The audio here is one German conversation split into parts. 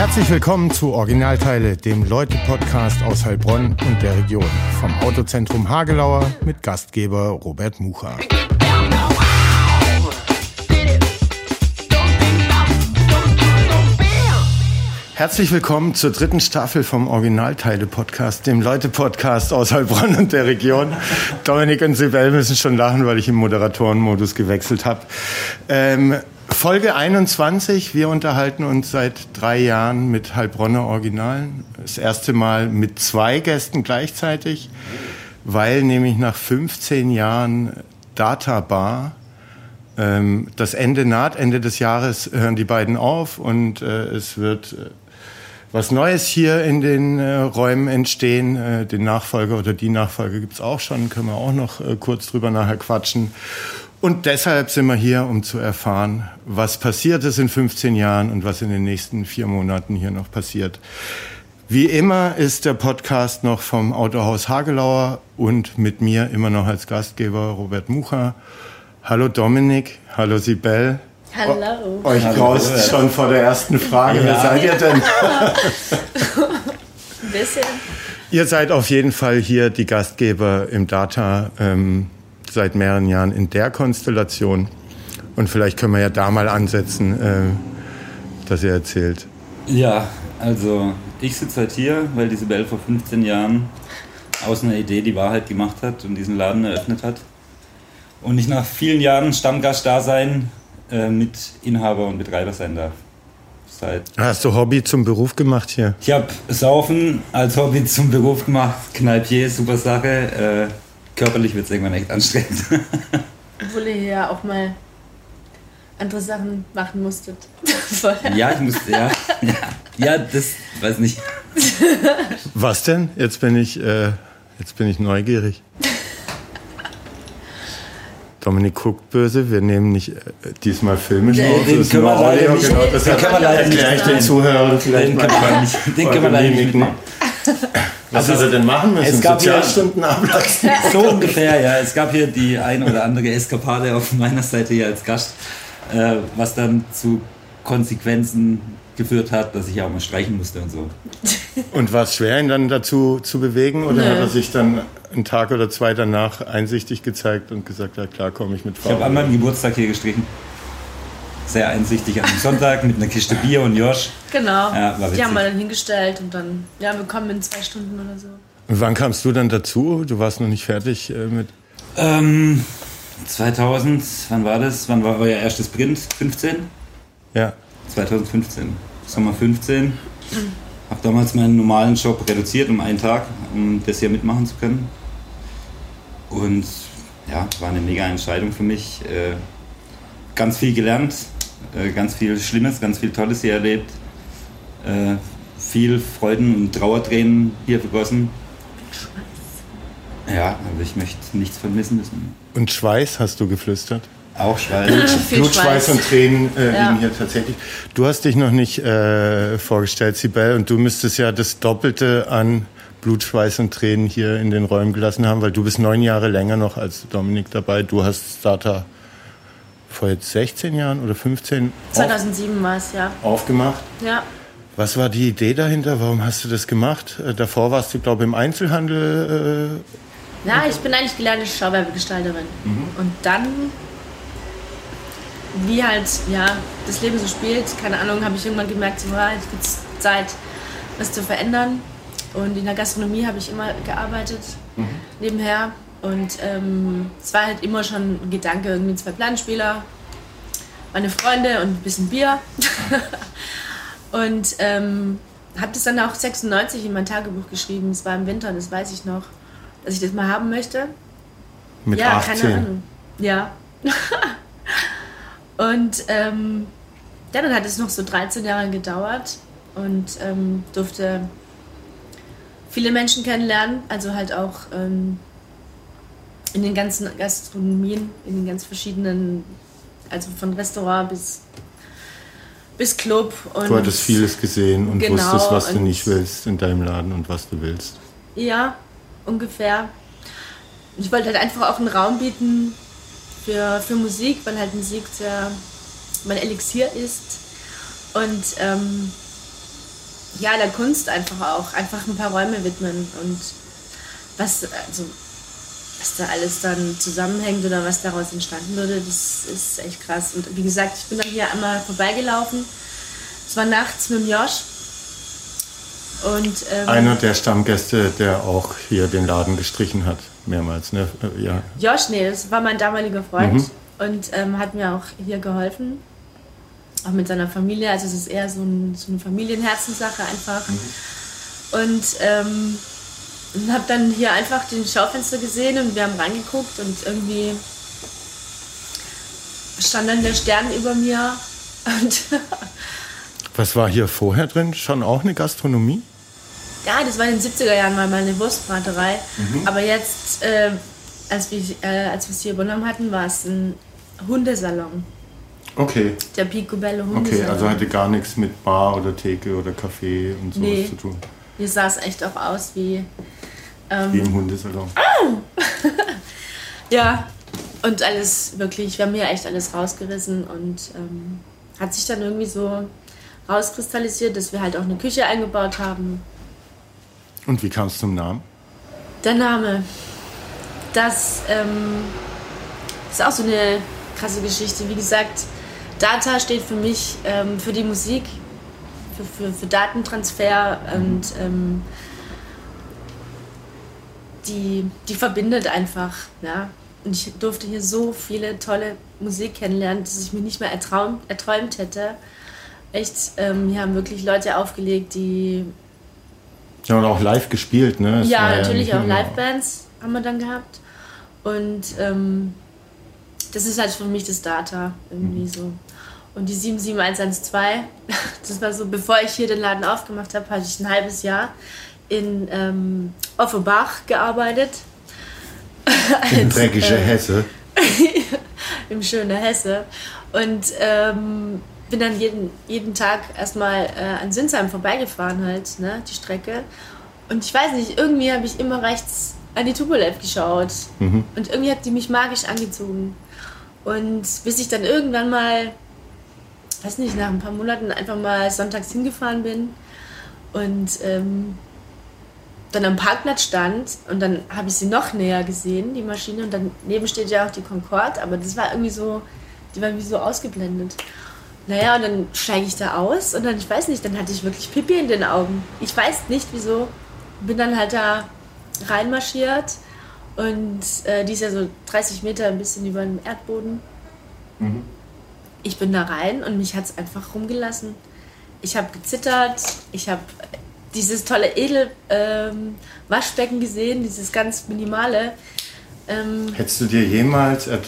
Herzlich willkommen zu Originalteile, dem Leute-Podcast aus Heilbronn und der Region. Vom Autozentrum Hagelauer mit Gastgeber Robert Mucha. Herzlich willkommen zur dritten Staffel vom Originalteile-Podcast, dem Leute-Podcast aus Heilbronn und der Region. Dominik und Sibel müssen schon lachen, weil ich im Moderatorenmodus gewechselt habe. Ähm, Folge 21. Wir unterhalten uns seit drei Jahren mit Heilbronner Originalen. Das erste Mal mit zwei Gästen gleichzeitig, weil nämlich nach 15 Jahren Data Bar ähm, das Ende naht. Ende des Jahres hören die beiden auf und äh, es wird äh, was Neues hier in den äh, Räumen entstehen. Äh, den Nachfolger oder die Nachfolger gibt's auch schon, können wir auch noch äh, kurz drüber nachher quatschen. Und deshalb sind wir hier, um zu erfahren, was passiert ist in 15 Jahren und was in den nächsten vier Monaten hier noch passiert. Wie immer ist der Podcast noch vom Autohaus Hagelauer und mit mir immer noch als Gastgeber Robert Mucha. Hallo Dominik, hallo Sibel. Hallo. Euch graust schon vor der ersten Frage. Ja. Wer seid ihr denn? Ein bisschen. Ihr seid auf jeden Fall hier die Gastgeber im Data. Ähm, seit mehreren Jahren in der Konstellation. Und vielleicht können wir ja da mal ansetzen, äh, dass ihr erzählt. Ja, also ich sitze halt hier, weil die Isabel vor 15 Jahren aus einer Idee die Wahrheit gemacht hat und diesen Laden eröffnet hat. Und ich nach vielen Jahren Stammgast-Dasein äh, mit Inhaber und Betreiber sein darf. Seit Hast du Hobby zum Beruf gemacht hier? Ich habe Saufen als Hobby zum Beruf gemacht. Kneipier, super Sache. Äh, körperlich wird es irgendwann echt anstrengend. Obwohl ihr ja auch mal andere Sachen machen musstet. ja, ich musste, ja, ja. Ja, das weiß nicht. Was denn? Jetzt bin ich, äh, jetzt bin ich neugierig. Dominik guckt böse, wir nehmen nicht äh, diesmal filmisch nee, auf, das ist nur Audio, nicht, genau, das den erkläre ich den Zuhörern vielleicht den können wir nicht, den können wir leider nicht. Was also, hat er denn machen müssen? Es gab Sozialstunden ablassen? So ungefähr, ja. Es gab hier die ein oder andere Eskapade auf meiner Seite hier als Gast, äh, was dann zu Konsequenzen geführt hat, dass ich auch mal streichen musste und so. Und war es schwer, ihn dann dazu zu bewegen oder nee. hat er sich dann einen Tag oder zwei danach einsichtig gezeigt und gesagt, ja klar, komme ich mit Frau. Ich habe an meinem Geburtstag hier gestrichen sehr einsichtig am Sonntag mit einer Kiste Bier und Josh. Genau. Ja, die haben wir dann hingestellt und dann, ja, wir kommen in zwei Stunden oder so. Und wann kamst du dann dazu? Du warst noch nicht fertig äh, mit. Ähm, 2000, wann war das? Wann war euer erstes Print? 15? Ja. 2015. Sommer 15. Mhm. Habe damals meinen normalen Job reduziert um einen Tag, um das hier mitmachen zu können. Und ja, war eine mega Entscheidung für mich. Äh, ganz viel gelernt, äh, ganz viel Schlimmes, ganz viel Tolles hier erlebt, äh, viel Freuden und Trauertränen hier vergossen. Ja, aber ich möchte nichts vermissen müssen. Und Schweiß hast du geflüstert? Auch Schweiß. Blut, Blut Schweiß und Tränen äh, ja. liegen hier tatsächlich. Du hast dich noch nicht äh, vorgestellt, Sibel, und du müsstest ja das Doppelte an Blut, Schweiß und Tränen hier in den Räumen gelassen haben, weil du bist neun Jahre länger noch als Dominik dabei. Du hast Starter vor jetzt 16 Jahren oder 15? 2007 war es, ja. Aufgemacht? Ja. Was war die Idee dahinter? Warum hast du das gemacht? Äh, davor warst du, glaube ich, im Einzelhandel. Äh, ja, ich bin eigentlich gelernte Schauwerbegestalterin. Mhm. Und dann, wie halt, ja, das Leben so spielt, keine Ahnung, habe ich irgendwann gemerkt, so, ja, jetzt wird Zeit, was zu verändern. Und in der Gastronomie habe ich immer gearbeitet, mhm. nebenher. Und ähm, es war halt immer schon ein Gedanke, irgendwie zwei Planspieler, meine Freunde und ein bisschen Bier. und ähm, habe das dann auch 96 in mein Tagebuch geschrieben. Es war im Winter, das weiß ich noch, dass ich das mal haben möchte. Mit ja, 18? keine Ahnung. Ja. und ähm, dann hat es noch so 13 Jahre gedauert und ähm, durfte viele Menschen kennenlernen, also halt auch ähm, in den ganzen Gastronomien, in den ganz verschiedenen, also von Restaurant bis, bis Club. Und du hattest vieles gesehen und genau, wusstest, was du nicht willst in deinem Laden und was du willst. Ja, ungefähr. Ich wollte halt einfach auch einen Raum bieten für, für Musik, weil halt Musik sehr mein Elixier ist. Und ähm, ja, der Kunst einfach auch, einfach ein paar Räume widmen und was, also, was da alles dann zusammenhängt oder was daraus entstanden würde, das ist echt krass. Und wie gesagt, ich bin dann hier einmal vorbeigelaufen. Es war nachts mit dem Josh. Und, ähm, Einer der Stammgäste, der auch hier den Laden gestrichen hat, mehrmals, ne? Äh, Ja. Josh, nee, das war mein damaliger Freund Mhm. und ähm, hat mir auch hier geholfen. Auch mit seiner Familie. Also es ist eher so, ein, so eine Familienherzenssache einfach. Und ähm, und habe dann hier einfach den Schaufenster gesehen und wir haben reingeguckt und irgendwie stand dann der Stern über mir Was war hier vorher drin? Schon auch eine Gastronomie? ja, das war in den 70er Jahren mal meine Wurstbraterei. Aber jetzt, äh, als wir äh, als wir es hier übernommen hatten, war es ein Hundesalon. Okay. Der Picobello Okay, Hundesalon. also hatte gar nichts mit Bar oder Theke oder Café und sowas Nee. zu tun. Hier sah es echt auch aus wie. Ähm, Wie im Hundesalon. Ja, und alles wirklich, wir haben hier echt alles rausgerissen und ähm, hat sich dann irgendwie so rauskristallisiert, dass wir halt auch eine Küche eingebaut haben. Und wie kam es zum Namen? Der Name, das ähm, ist auch so eine krasse Geschichte. Wie gesagt, Data steht für mich ähm, für die Musik, für, für, für Datentransfer und ähm, die, die verbindet einfach. Ja? Und ich durfte hier so viele tolle Musik kennenlernen, dass ich mir nicht mehr ertraum, erträumt hätte. Echt, ähm, hier haben wirklich Leute aufgelegt, die Ja, und auch live gespielt, ne? Es ja, natürlich nicht auch Livebands haben wir dann gehabt. Und ähm, das ist halt für mich das Data irgendwie so. Und die 77112, das war so, bevor ich hier den Laden aufgemacht habe, hatte ich ein halbes Jahr in ähm, Offenbach gearbeitet. In Als, dreckige äh, Hesse. im schönen Hesse. Und ähm, bin dann jeden, jeden Tag erstmal äh, an Sinsheim vorbeigefahren, halt, ne, die Strecke. Und ich weiß nicht, irgendwie habe ich immer rechts an die Tupolev geschaut. Mhm. Und irgendwie hat die mich magisch angezogen. Und bis ich dann irgendwann mal, weiß nicht, nach ein paar Monaten einfach mal sonntags hingefahren bin und ähm, dann am Parkplatz stand und dann habe ich sie noch näher gesehen, die Maschine. Und daneben steht ja auch die Concorde, aber das war irgendwie so, die war wie so ausgeblendet. Naja, und dann steige ich da aus und dann, ich weiß nicht, dann hatte ich wirklich Pipi in den Augen. Ich weiß nicht wieso. Bin dann halt da reinmarschiert und äh, die ist ja so 30 Meter ein bisschen über dem Erdboden. Ich bin da rein und mich hat es einfach rumgelassen. Ich habe gezittert, ich habe dieses tolle Edel-Waschbecken gesehen, dieses ganz minimale. Ähm, Hättest du dir jemals äh, äh,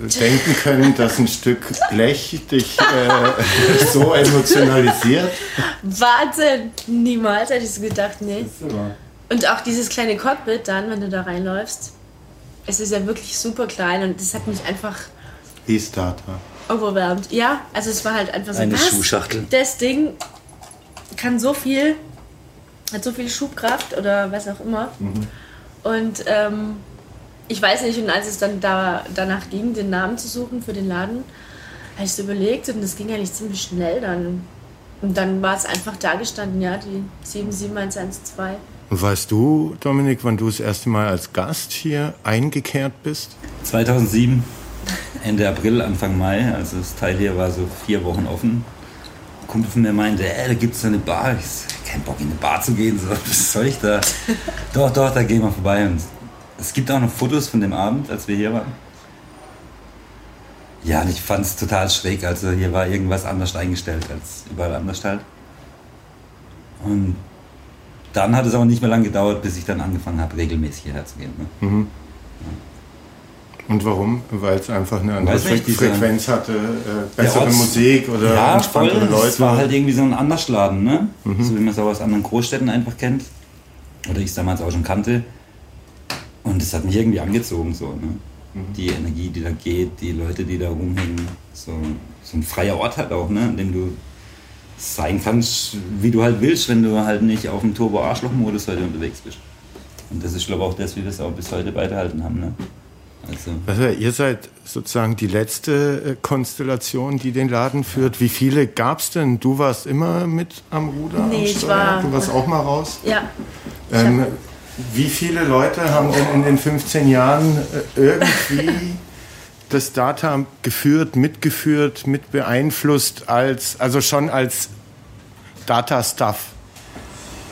denken können, dass ein Stück Blech dich äh, so emotionalisiert? Wahnsinn! Niemals hätte ich so gedacht, nee. Und auch dieses kleine Cockpit dann, wenn du da reinläufst. Es ist ja wirklich super klein und das hat mich einfach E-Starter. overwhelmed. Ja, also es war halt einfach so, Eine was? Schuhschachtel. Das Ding kann so viel, hat so viel Schubkraft oder was auch immer. Und ähm, ich weiß nicht, und als es dann da, danach ging, den Namen zu suchen für den Laden, habe ich so überlegt und das ging eigentlich ziemlich schnell dann. Und dann war es einfach da gestanden, ja, die 77112. Und weißt du, Dominik, wann du das erste Mal als Gast hier eingekehrt bist? 2007, Ende April, Anfang Mai, also das Teil hier war so vier Wochen offen. Ein Kumpel von mir meinte, äh, da gibt es eine Bar. Ich so, kein Bock in eine Bar zu gehen, so, was soll ich da? doch, doch, da gehen wir vorbei. Und es gibt auch noch Fotos von dem Abend, als wir hier waren. Ja, und ich fand es total schräg. Also hier war irgendwas anders eingestellt als überall anders halt. Und dann hat es aber nicht mehr lange gedauert, bis ich dann angefangen habe, regelmäßig hierher zu gehen. Ne? Und warum? Weil es einfach eine andere Fre Frequenz hatte, äh, bessere Orts- Musik oder ja, voll. entspanntere Leute. Es war halt irgendwie so ein Andersladen, ne? So wie man es auch aus anderen Großstädten einfach kennt. Oder ich es damals auch schon kannte. Und es hat mich irgendwie angezogen, so, ne? Die Energie, die da geht, die Leute, die da rumhängen. So, so ein freier Ort halt auch, ne? In dem du sein kannst, wie du halt willst, wenn du halt nicht auf dem Turbo-Arschloch-Modus heute unterwegs bist. Und das ist, glaube ich, auch das, wie wir es auch bis heute beibehalten haben, ne? Also, Also ihr seid sozusagen die letzte äh, Konstellation, die den Laden führt. Wie viele gab es denn? Du warst immer mit am Ruder? am Nee, ich Steuer? war- Du warst auch mal raus? Ja, Ähm, wie viele Leute haben denn in den 15 Jahren äh, irgendwie das Data geführt, mitgeführt, mit beeinflusst, als, also schon als Data-Stuff?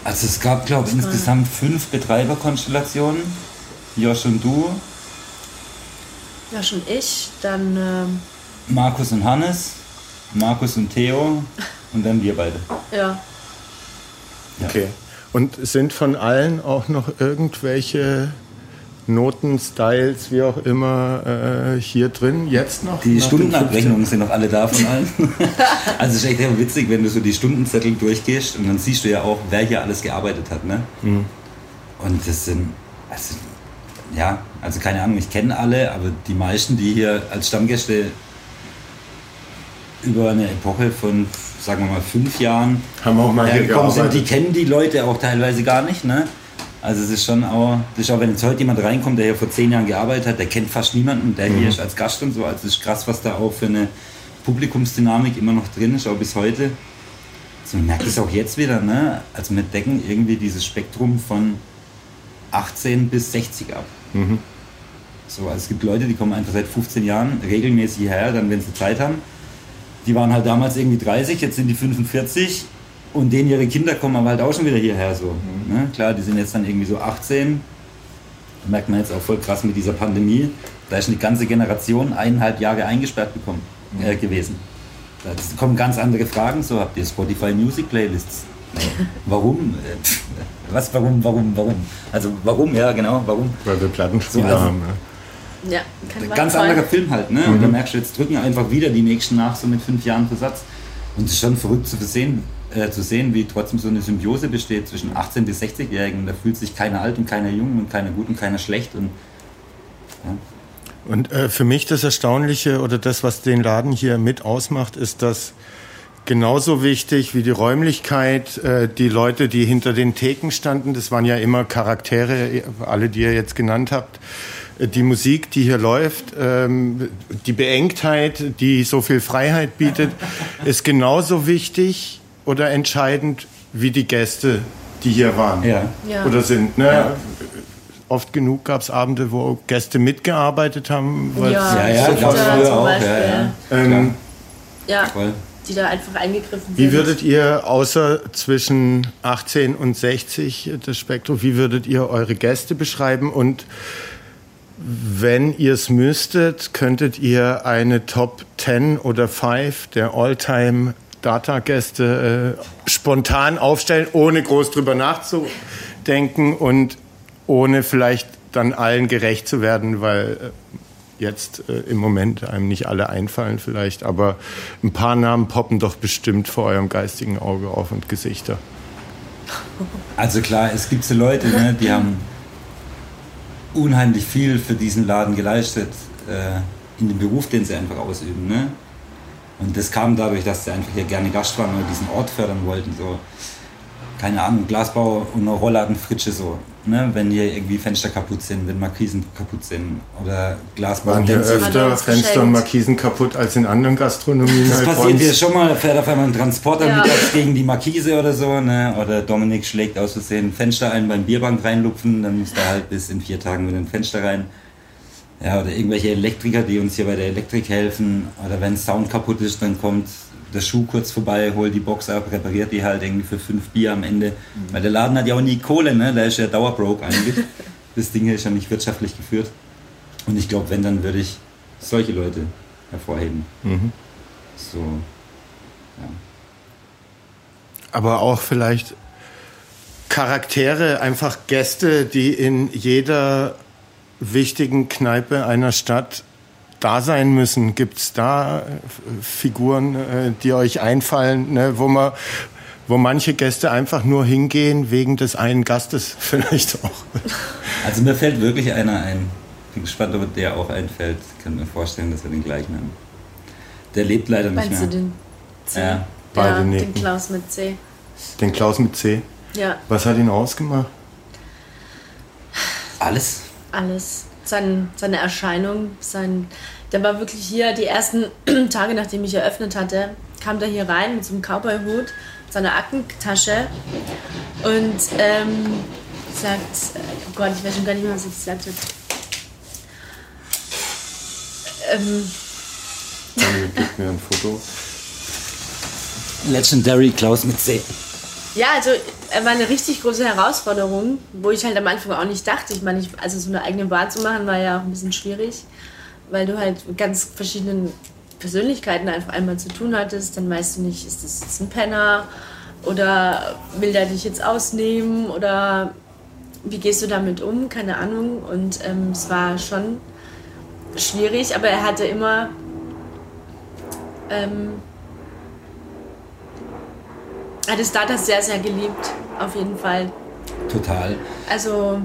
also es gab, glaube ich, insgesamt fünf Betreiberkonstellationen. Josh und du, ja schon ich. Dann ähm, Markus und Hannes, Markus und Theo und dann wir beide. ja, Ja. Okay. Und sind von allen auch noch irgendwelche Noten, Styles, wie auch immer, äh, hier drin jetzt noch? Die Stundenabrechnungen sind noch alle da von allen. also es ist echt sehr witzig, wenn du so die Stundenzettel durchgehst und dann siehst du ja auch, wer hier alles gearbeitet hat. Ne? Und das sind, also, ja, also keine Ahnung, ich kenne alle, aber die meisten, die hier als Stammgäste über eine Epoche von, sagen wir mal, fünf Jahren Haben auch mal hier hergekommen sind, die kennen die Leute auch teilweise gar nicht. Ne? Also es ist schon auch, das ist auch, wenn jetzt heute jemand reinkommt, der hier vor zehn Jahren gearbeitet hat, der kennt fast niemanden, der Mhm. hier ist als Gast und so. Also es ist krass, was da auch für eine Publikumsdynamik immer noch drin ist, auch bis heute. Also man merkt es auch jetzt wieder, ne? Also wir decken irgendwie dieses Spektrum von 18 bis 60 ab. Mhm. So, also es gibt Leute, die kommen einfach seit 15 Jahren regelmäßig hierher, dann wenn sie Zeit haben. Die waren halt damals irgendwie 30, jetzt sind die 45 und denen ihre Kinder kommen aber halt auch schon wieder hierher so. Ne? Klar, die sind jetzt dann irgendwie so 18. Merkt man jetzt auch voll krass mit dieser Pandemie. Da ist eine ganze Generation eineinhalb Jahre eingesperrt bekommen, äh, gewesen. Da kommen ganz andere Fragen. So, habt ihr Spotify Music Playlists? Warum? Was, warum, warum, warum? Also warum, ja genau, warum? Weil wir Plattenspieler So, also- haben. Ja. ja, kein Ganz anderer Film halt, ne? Und da merkst du, jetzt drücken einfach wieder die nächsten nach, so mit fünf Jahren Versatz. Und es ist schon verrückt zu sehen, äh, zu sehen, wie trotzdem so eine Symbiose besteht zwischen 18- bis 60-Jährigen. Da fühlt sich keiner alt und keiner jung und keiner gut und keiner schlecht. Und Und äh, für mich das Erstaunliche oder das, was den Laden hier mit ausmacht, ist, dass genauso wichtig wie die Räumlichkeit, äh, die Leute, die hinter den Theken standen, das waren ja immer Charaktere, alle, die ihr jetzt genannt habt, äh, die Musik, die hier läuft, ähm, die Beengtheit, die so viel Freiheit bietet, ist genauso wichtig oder entscheidend wie die Gäste, die hier waren ja. Ja. oder sind. Ne? Ja. Oft genug gab es Abende, wo Gäste mitgearbeitet haben. Ja, Ja, ja, auch, Beispiel. ja, ja. Ähm, Ja, Voll. Die da einfach eingegriffen Wie sind. würdet ihr außer zwischen 18 und 60 das Spektrum, wie würdet ihr eure Gäste beschreiben und wenn ihr es müsstet, könntet ihr eine Top 10 oder 5 der All-Time Data-Gäste äh, spontan aufstellen, ohne groß drüber nachzudenken und ohne vielleicht dann allen gerecht zu werden, weil äh, jetzt äh, im Moment einem nicht alle einfallen vielleicht, aber ein paar Namen poppen doch bestimmt vor eurem geistigen Auge auf und Gesichter. Also klar, es gibt so Leute, ne, die haben unheimlich viel für diesen Laden geleistet, äh, in dem Beruf, den sie einfach ausüben. Ne? Und das kam dadurch, dass sie einfach hier gerne Gast waren und diesen Ort fördern wollten. So, keine Ahnung, Glasbau und eine Rollladenfritsche so. Ne? Wenn hier irgendwie Fenster kaputt sind, wenn Markisen kaputt sind oder Glasbau. Waren hier er öfter Fenster und Markisen kaputt als in anderen Gastronomien? Das passiert hier schon mal, fährt auf einmal ein Transporter Ja. mittags gegen die Markise oder so, ne? Oder Dominik schlägt aus Versehen ein Fenster ein beim Bierbank reinlupfen, dann muss da halt bis in vier Tagen wieder ein Fenster rein. Ja, oder irgendwelche Elektriker, die uns hier bei der Elektrik helfen. Oder wenn Sound kaputt ist, dann kommt der Schuh kurz vorbei, holt die Box ab, repariert die halt irgendwie für fünf Bier am Ende. Weil der Laden hat ja auch nie Kohle, ne? Der ist ja dauerbroke eigentlich. das Ding hier ist ja nicht wirtschaftlich geführt. Und ich glaube, wenn, dann würde ich solche Leute hervorheben. Mhm. So. Ja. aber auch vielleicht Charaktere, einfach Gäste, die in jeder wichtigen Kneipe einer Stadt da sein müssen. Gibt es da äh, Figuren, äh, die euch einfallen, ne, wo man wo manche Gäste einfach nur hingehen wegen des einen Gastes vielleicht auch. Also mir fällt wirklich einer ein. Bin gespannt, ob der auch einfällt. Ich kann mir vorstellen, dass wir den gleichen haben. Der lebt leider nicht Meinst du mehr. den C? Ja. Beide Ja, den. Klaus mit C. Den Klaus mit C. Ja, Was hat ihn ausgemacht? Alles? alles. Sein, seine Erscheinung, sein, der war wirklich hier die ersten Tage, nachdem ich eröffnet hatte, kam der hier rein mit so einem Cowboy-Hut, seiner Aktentasche und ähm, sagt, oh Gott, ich weiß schon gar nicht mehr, was er gesagt hat. Ähm, Gib mir ein Foto. Legendary Klaus mit C. Ja, also er war eine richtig große Herausforderung, wo ich halt am Anfang auch nicht dachte. Ich meine, ich, also so eine eigene Bar zu machen, war ja auch ein bisschen schwierig, weil du halt ganz verschiedenen Persönlichkeiten einfach einmal zu tun hattest. Dann weißt du nicht, ist das jetzt ein Penner oder will der dich jetzt ausnehmen oder wie gehst du damit um? Keine Ahnung. Und ähm, es war schon schwierig, aber er hatte immer ähm, hat es Stardust sehr, sehr geliebt, auf jeden Fall. Total. Also.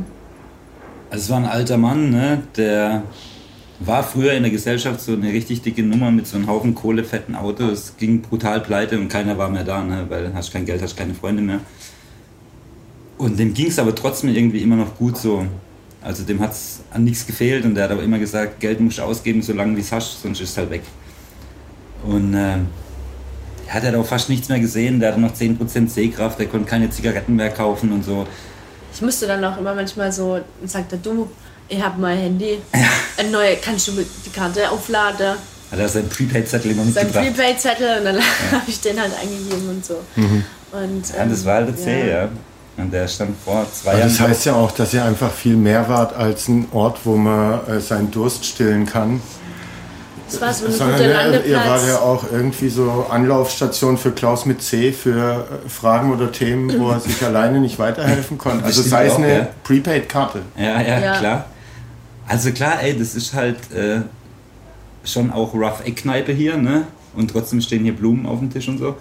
Also es war ein alter Mann, ne, der war früher in der Gesellschaft so eine richtig dicke Nummer mit so einem Haufen kohlefetten Autos. Es ging brutal pleite und keiner war mehr da, ne, weil hast kein Geld, hast keine Freunde mehr. Und dem ging es aber trotzdem irgendwie immer noch gut so. Also dem hat es an nichts gefehlt und der hat aber immer gesagt, Geld musst du ausgeben, solange wie es hast, sonst ist es halt weg. Und äh, hat halt auch fast nichts mehr gesehen, der hatte noch 10% Sehkraft, der konnte keine Zigaretten mehr kaufen und so. Ich musste dann auch immer manchmal so, sagt er, du, ich habe mein Handy, ja. eine neue, kannst du die Karte aufladen? Hat er seinen Prepaid-Zettel immer mitgebracht. Sein Prepaid-Zettel und dann ja. habe ich den halt eingegeben und so. Mhm. Und, ähm, ja, das war halt der C, ja. Und der stand vor zwei Aber Jahren. Das heißt ja auch, dass ihr einfach viel mehr wart als ein Ort, wo man äh, seinen Durst stillen kann. Das war so ein guter Landeplatz. Ihr war ja auch irgendwie so Anlaufstation für Klaus mit C für äh, Fragen oder Themen, wo er sich alleine nicht weiterhelfen konnte. Also sei es eine ja. Prepaid-Karte. Ja, ja, ja, klar. Also klar, ey, das ist halt äh, schon auch rough Eckkneipe hier, ne? Und trotzdem stehen hier Blumen auf dem Tisch und so.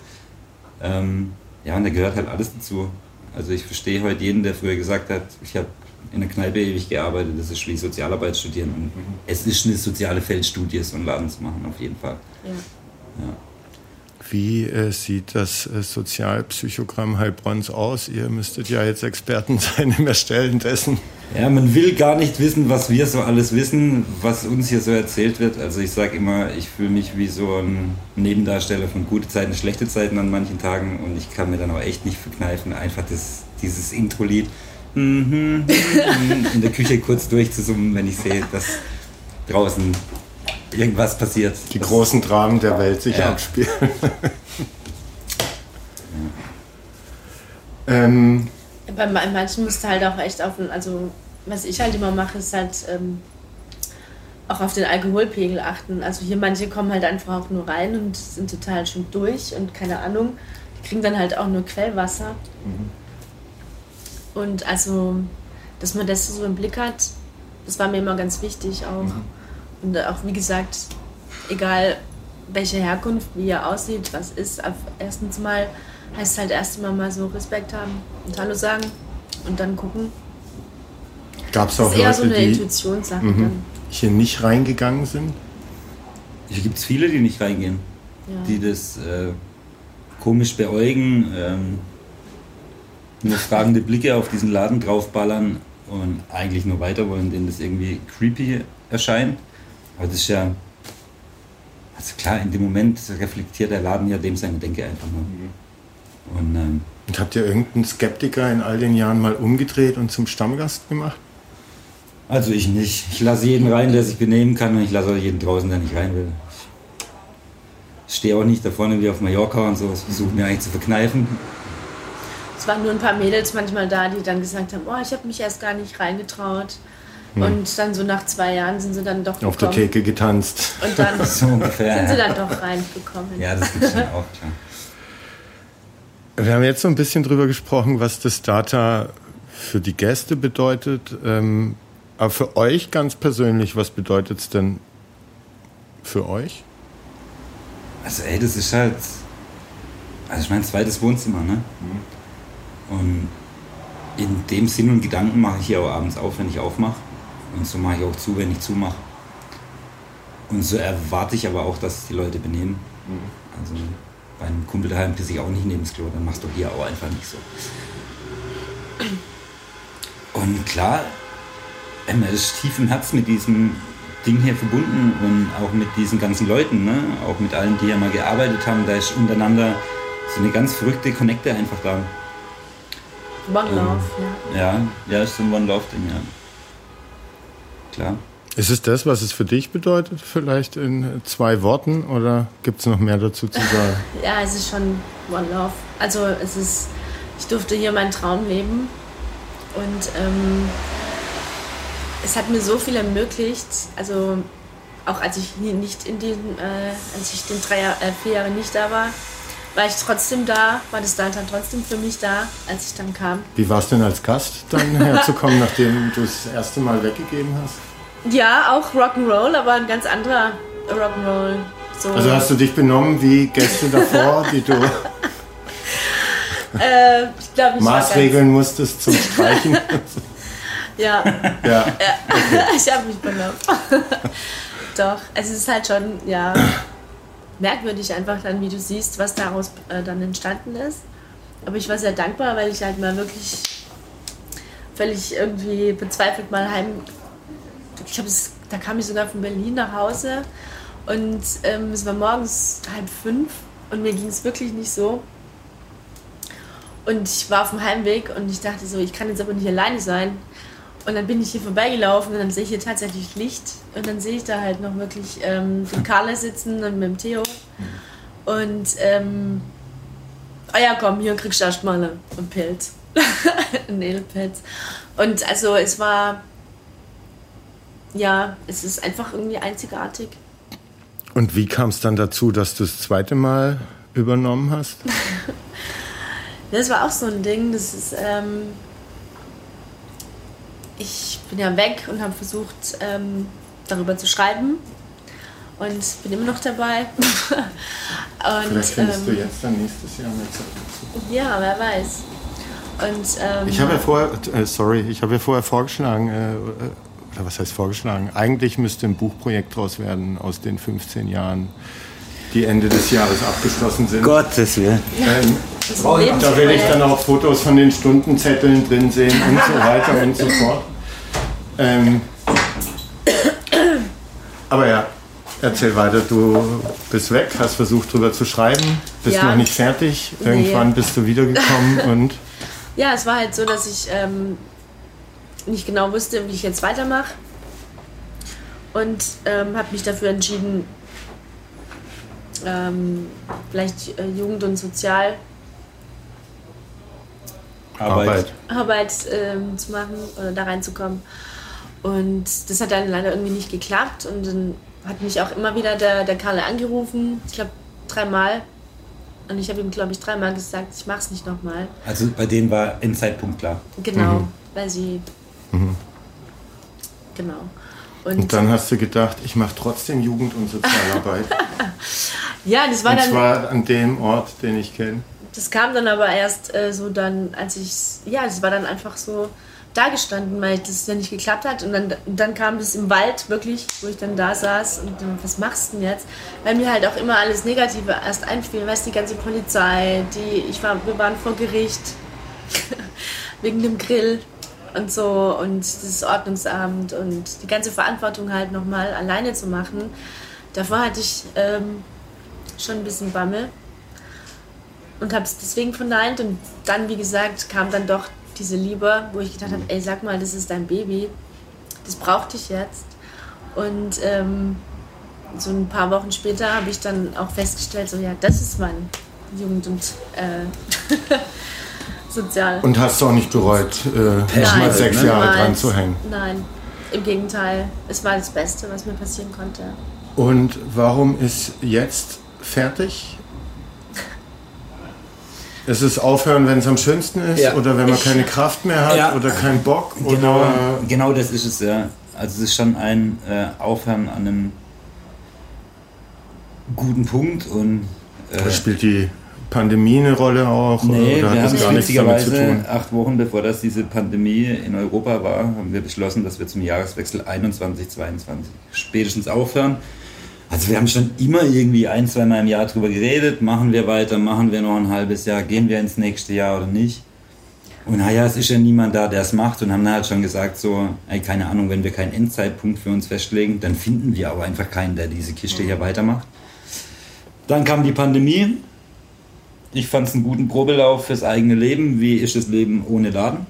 Ähm, ja, und da gehört halt alles dazu. Also ich verstehe heute jeden, der früher gesagt hat, ich habe in der Kneipe ewig gearbeitet, das ist wie Sozialarbeit studieren. Und mhm. es ist eine soziale Feldstudie, so einen Laden zu machen, auf jeden Fall. Ja. ja. Wie äh, sieht das äh, Sozialpsychogramm Heilbronns aus? Ihr müsstet ja jetzt Experten sein im Erstellen dessen. Ja, man will gar nicht wissen, was wir so alles wissen, was uns hier so erzählt wird. Also ich sage immer, ich fühle mich wie so ein Nebendarsteller von gute Zeiten, schlechte Zeiten an manchen Tagen und ich kann mir dann auch echt nicht verkneifen, einfach das, dieses Intro-Lied Mhm. in der Küche kurz durchzusummen, wenn ich sehe, dass draußen irgendwas passiert. Die großen Dramen der Welt sich ja. abspielen. ähm, Bei manchen musst du halt auch echt auf, also was ich halt immer mache, ist halt ähm, auch auf den Alkoholpegel achten. Also hier manche kommen halt einfach auch nur rein und sind total schon durch und keine Ahnung. Die kriegen dann halt auch nur Quellwasser. Mhm. Und also, dass man das so im Blick hat, das war mir immer ganz wichtig auch. Mhm. Und auch, wie gesagt, egal welche Herkunft, wie er aussieht, was ist, erstens mal heißt halt erst mal mal so Respekt haben und Hallo sagen und dann gucken. Gab es auch das ist eher Leute, so eine Intuitionssache die dann. hier nicht reingegangen sind? Hier gibt es viele, die nicht reingehen. Ja. Die das äh, komisch beäugen. Ähm, nur fragende Blicke auf diesen Laden draufballern und eigentlich nur weiter wollen, denen das irgendwie creepy erscheint. Aber das ist ja, also klar, in dem Moment reflektiert der Laden ja dem seine Denke einfach nur. Mhm. Und, ähm, und habt ihr irgendeinen Skeptiker in all den Jahren mal umgedreht und zum Stammgast gemacht? Also ich nicht. Ich lasse jeden rein, der sich benehmen kann und ich lasse auch jeden draußen, der nicht rein will. Ich stehe auch nicht da vorne wie auf Mallorca und so. Ich versuche mir eigentlich zu verkneifen es waren nur ein paar Mädels manchmal da, die dann gesagt haben, oh, ich habe mich erst gar nicht reingetraut. Hm. Und dann so nach zwei Jahren sind sie dann doch Auf der Theke getanzt. Und dann so ungefähr, sind sie dann doch reingekommen. Ja, das ist schon auch klar. Wir haben jetzt so ein bisschen drüber gesprochen, was das Data für die Gäste bedeutet. Ähm, aber für euch ganz persönlich, was bedeutet es denn für euch? Also ey, das ist halt, also ich mein zweites Wohnzimmer, ne? Mhm. Und in dem Sinn und Gedanken mache ich hier auch abends auf, wenn ich aufmache. Und so mache ich auch zu, wenn ich zumache. Und so erwarte ich aber auch, dass die Leute benehmen. Mhm. Also bei einem Kumpel daheim pisse ich auch nicht neben das Klo, dann machst du hier auch einfach nicht so. Und klar, man ist tief im Herz mit diesem Ding hier verbunden und auch mit diesen ganzen Leuten, ne? auch mit allen, die ja mal gearbeitet haben. Da ist untereinander so eine ganz verrückte Connecte einfach da. One Ähm, Love, ja. Ja, ja, ist so ein One-Love-Ding, ja. Klar. Ist es das, was es für dich bedeutet, vielleicht in zwei Worten oder gibt es noch mehr dazu zu sagen? Ja, es ist schon One Love. Also es ist, ich durfte hier meinen Traum leben und ähm, es hat mir so viel ermöglicht. Also auch als ich nicht in den, äh, als ich den drei, äh, vier Jahre nicht da war, war ich trotzdem da, war das Land dann trotzdem für mich da, als ich dann kam. Wie war es denn als Gast dann herzukommen, nachdem du es das erste Mal weggegeben hast? Ja, auch Rock'n'Roll, aber ein ganz anderer Rock'n'Roll. So, Also hast du dich benommen wie Gäste davor, die du äh, ich glaube, ich maßregeln musstest zum Streichen? Ja, ja. ich habe mich benommen. Doch, es ist halt schon, ja, merkwürdig einfach dann, wie du siehst, was daraus äh, dann entstanden ist. Aber ich war sehr dankbar, weil ich halt mal wirklich völlig irgendwie bezweifelt mal heim. Ich glaube, da kam ich sogar von Berlin nach Hause und ähm, es war morgens halb fünf und mir ging es wirklich nicht so. Und ich war auf dem Heimweg und ich dachte so, ich kann jetzt aber nicht alleine sein. Und dann bin ich hier vorbeigelaufen und dann sehe ich hier tatsächlich Licht. Und dann sehe ich da halt noch wirklich ähm, den Carla sitzen und mit dem Theo. Und, ähm, oh ja, komm, hier kriegst du erstmal einen Pilz. einen Edelpilz. Und also es war, ja, es ist einfach irgendwie einzigartig. Und wie kam es dann dazu, dass du das zweite Mal übernommen hast? Das war auch so ein Ding, das ist, ähm, ich bin ja weg und habe versucht, ähm, darüber zu schreiben und bin immer noch dabei. und, Vielleicht findest du ähm, jetzt dann nächstes Jahr eine Zeit dazu. Ja, wer weiß. Und, ähm, Ich habe ja vorher, äh, sorry, ich habe ja vorher vorgeschlagen, äh, oder was heißt vorgeschlagen? Eigentlich müsste ein Buchprojekt draus werden aus den 15 Jahren, die Ende des Jahres abgeschlossen sind. Gottes Willen. Ähm, da will ich dann auch Fotos von den Stundenzetteln drin sehen und so weiter und so fort. Ähm, aber ja, erzähl weiter. Du bist weg, hast versucht drüber zu schreiben, bist Ja. noch nicht fertig. Nee. Irgendwann bist du wiedergekommen und Ja, es war halt so, dass ich ähm, nicht genau wusste, wie ich jetzt weitermache. Und ähm, habe mich dafür entschieden, ähm, vielleicht äh, Jugend und Sozialarbeit Arbeit. Arbeit. ähm, zu machen oder da reinzukommen. Und das hat dann leider irgendwie nicht geklappt. Und dann hat mich auch immer wieder der, der Karl angerufen, ich glaube dreimal. Und ich habe ihm, glaube ich, dreimal gesagt, ich mache es nicht nochmal. Also bei denen war ein Zeitpunkt klar. Genau, Mhm. weil sie. Genau. Und, Und dann hast du gedacht, ich mache trotzdem Jugend- und Sozialarbeit. ja, das war und dann. zwar an dem Ort, den ich kenne. Das kam dann aber erst äh, so dann, als ich. Ja, das war dann einfach so dagestanden, weil das ja nicht geklappt hat. Und dann, dann kam das im Wald wirklich, wo ich dann da saß und dann, was machst du denn jetzt? Weil mir halt auch immer alles Negative erst einfiel. Weißt du, die ganze Polizei, die, ich war, wir waren vor Gericht wegen dem Grill und so und das Ordnungsamt und die ganze Verantwortung halt nochmal alleine zu machen. Davor hatte ich ähm, schon ein bisschen Bammel und habe es deswegen verneint und dann, wie gesagt, kam dann doch diese Liebe, wo ich gedacht habe, ey, sag mal, das ist dein Baby, das braucht dich jetzt. Und ähm, so ein paar Wochen später habe ich dann auch festgestellt, so ja, das ist mein Jugend- und äh, Sozial. Und hast du auch nicht bereut, äh, noch mal sechs ne? Jahre dran Nein, zu hängen. Nein, im Gegenteil, es war das Beste, was mir passieren konnte. Und warum ist jetzt fertig? Ist es aufhören, wenn es am schönsten ist? Ja. Oder wenn man keine Kraft mehr hat? Ja. Oder keinen Bock? Genau, Oder genau das ist es ja. Also es ist schon ein äh, Aufhören an einem guten Punkt und äh, spielt die Pandemie eine Rolle auch? nee, oder wir hat haben das gar nichts damit zu witzigerweise tun? acht Wochen bevor das diese Pandemie in Europa war, haben wir beschlossen, dass wir zum Jahreswechsel 21, 22 spätestens aufhören. Also wir haben schon immer irgendwie ein, zwei Mal im Jahr drüber geredet, machen wir weiter, machen wir noch ein halbes Jahr, gehen wir ins nächste Jahr oder nicht. Und naja, es ist ja niemand da, der es macht und haben dann halt schon gesagt, so, ey, keine Ahnung, wenn wir keinen Endzeitpunkt für uns festlegen, dann finden wir aber einfach keinen, der diese Kiste hier weitermacht. Dann kam die Pandemie. Ich fand es einen guten Probelauf fürs eigene Leben. Wie ist das Leben ohne Laden?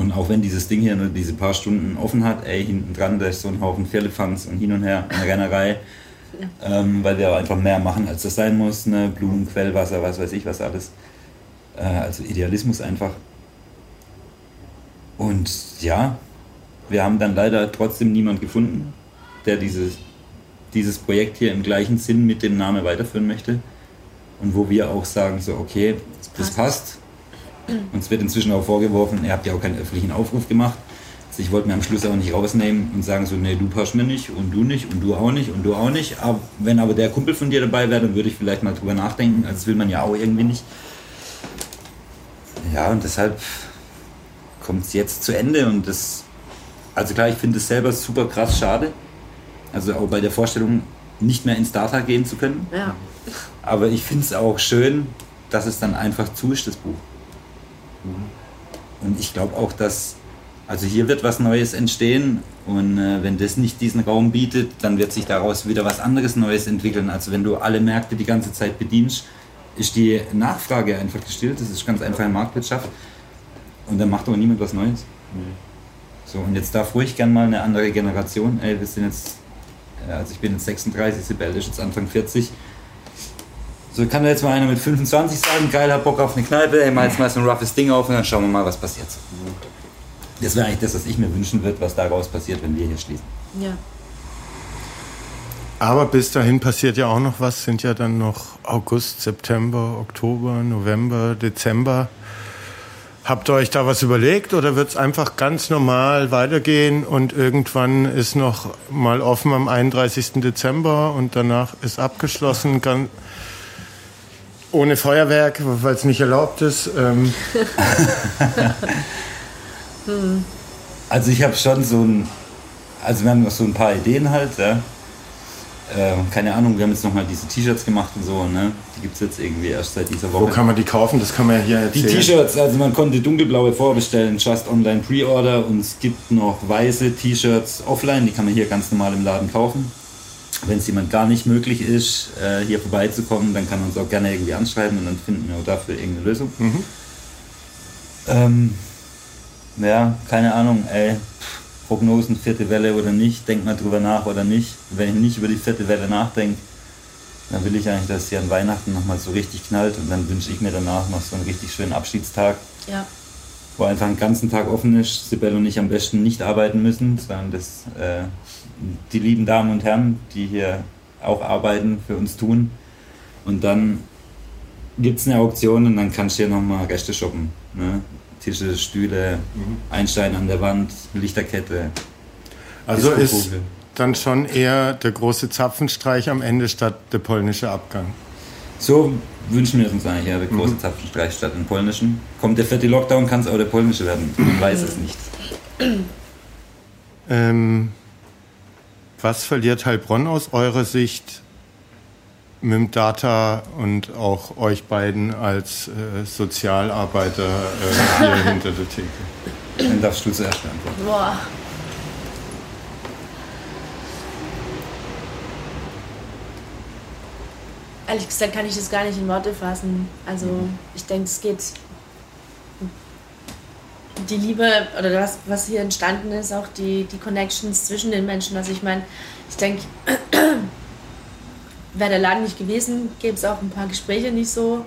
Und auch wenn dieses Ding hier nur diese paar Stunden offen hat, ey, hinten dran, da ist so ein Haufen Firlefanz und hin und her, eine Rennerei. Ja. Ähm, weil wir einfach mehr machen, als das sein muss. Ne? Blumen, Quellwasser, was weiß ich, was alles. Äh, also Idealismus einfach. Und ja, wir haben dann leider trotzdem niemand gefunden, der dieses, dieses Projekt hier im gleichen Sinn mit dem Namen weiterführen möchte. Und wo wir auch sagen, so, okay, das passt. Das passt. Uns wird inzwischen auch vorgeworfen, ihr habt ja auch keinen öffentlichen Aufruf gemacht. Also ich wollte mir am Schluss auch nicht rausnehmen und sagen so, nee, du passt mir nicht und du nicht und du auch nicht und du auch nicht. Aber wenn aber der Kumpel von dir dabei wäre, dann würde ich vielleicht mal drüber nachdenken. Also das will man ja auch irgendwie nicht. Ja, und deshalb kommt es jetzt zu Ende und das, also klar, ich finde es selber super krass schade. Also auch bei der Vorstellung, nicht mehr ins Data gehen zu können. Ja. Aber ich finde es auch schön, dass es dann einfach zu ist, das Buch. Und ich glaube auch, dass, also hier wird was Neues entstehen und äh, wenn das nicht diesen Raum bietet, dann wird sich daraus wieder was anderes Neues entwickeln. Also wenn du alle Märkte die ganze Zeit bedienst, ist die Nachfrage einfach gestillt. Das ist ganz einfach in Marktwirtschaft. Und dann macht aber niemand was Neues. So, und jetzt darf ruhig gern mal eine andere Generation, ey, wir sind jetzt, also ich bin jetzt 36, Sibel ist jetzt Anfang 40. So kann da jetzt mal einer mit 25 sagen, geil, hab Bock auf eine Kneipe, ey, mal jetzt mal so ein roughes Ding auf und dann schauen wir mal, was passiert. Das wäre eigentlich das, was ich mir wünschen würde, was daraus passiert, wenn wir hier schließen. Ja. Aber bis dahin passiert ja auch noch was, sind ja dann noch August, September, Oktober, November, Dezember. Habt ihr euch da was überlegt oder wird es einfach ganz normal weitergehen und irgendwann ist noch mal offen am 31. Dezember und danach ist abgeschlossen, ganz ohne Feuerwerk, weil es nicht erlaubt ist? Ähm. also ich habe schon so ein, also wir haben noch so ein paar Ideen halt, ja äh, keine Ahnung, wir haben jetzt nochmal diese T-Shirts gemacht und so, ne? Die gibt es jetzt irgendwie erst seit dieser Woche. Wo kann man die kaufen? Das kann man ja hier erzählen. Die T-Shirts, also man konnte dunkelblaue vorbestellen, just online Pre-Order und es gibt noch weiße T-Shirts offline, die kann man hier ganz normal im Laden kaufen. Wenn es jemand gar nicht möglich ist, äh, hier vorbeizukommen, dann kann man uns auch gerne irgendwie anschreiben und dann finden wir auch dafür irgendeine Lösung. Mhm. Ähm, ja, keine Ahnung, ey. Prognosen, vierte Welle oder nicht, denkt mal drüber nach oder nicht. Wenn ich nicht über die vierte Welle nachdenke, dann will ich eigentlich, dass es hier an Weihnachten nochmal so richtig knallt und dann wünsche ich mir danach noch so einen richtig schönen Abschiedstag. Ja. Wo einfach einen ganzen Tag offen ist, Sibel und ich am besten nicht arbeiten müssen, sondern das äh, die lieben Damen und Herren, die hier auch arbeiten, für uns tun. Und dann gibt es eine Auktion und dann kannst du hier nochmal Reste shoppen. Ne? Tische, Stühle, mhm. Einstein an der Wand, Lichterkette. Also ist dann schon eher der große Zapfenstreich am Ende statt der polnische Abgang. So wünschen wir uns eigentlich ja, der große mhm. Zapfenstreich statt dem polnischen. Kommt der vierte Lockdown, kann es auch der polnische werden. Man weiß es nicht. Ähm, was verliert Heilbronn aus eurer Sicht mit dem Data und auch euch beiden als äh, Sozialarbeiter äh, hier hinter der Theke? Dann darfst du zuerst beantworten. Boah. Ehrlich gesagt kann ich das gar nicht in Worte fassen. Also ich denke, es geht die Liebe oder das, was hier entstanden ist, auch die, die Connections zwischen den Menschen. Also ich meine, ich denke, wäre der Laden nicht gewesen, gäbe es auch ein paar Gespräche nicht so.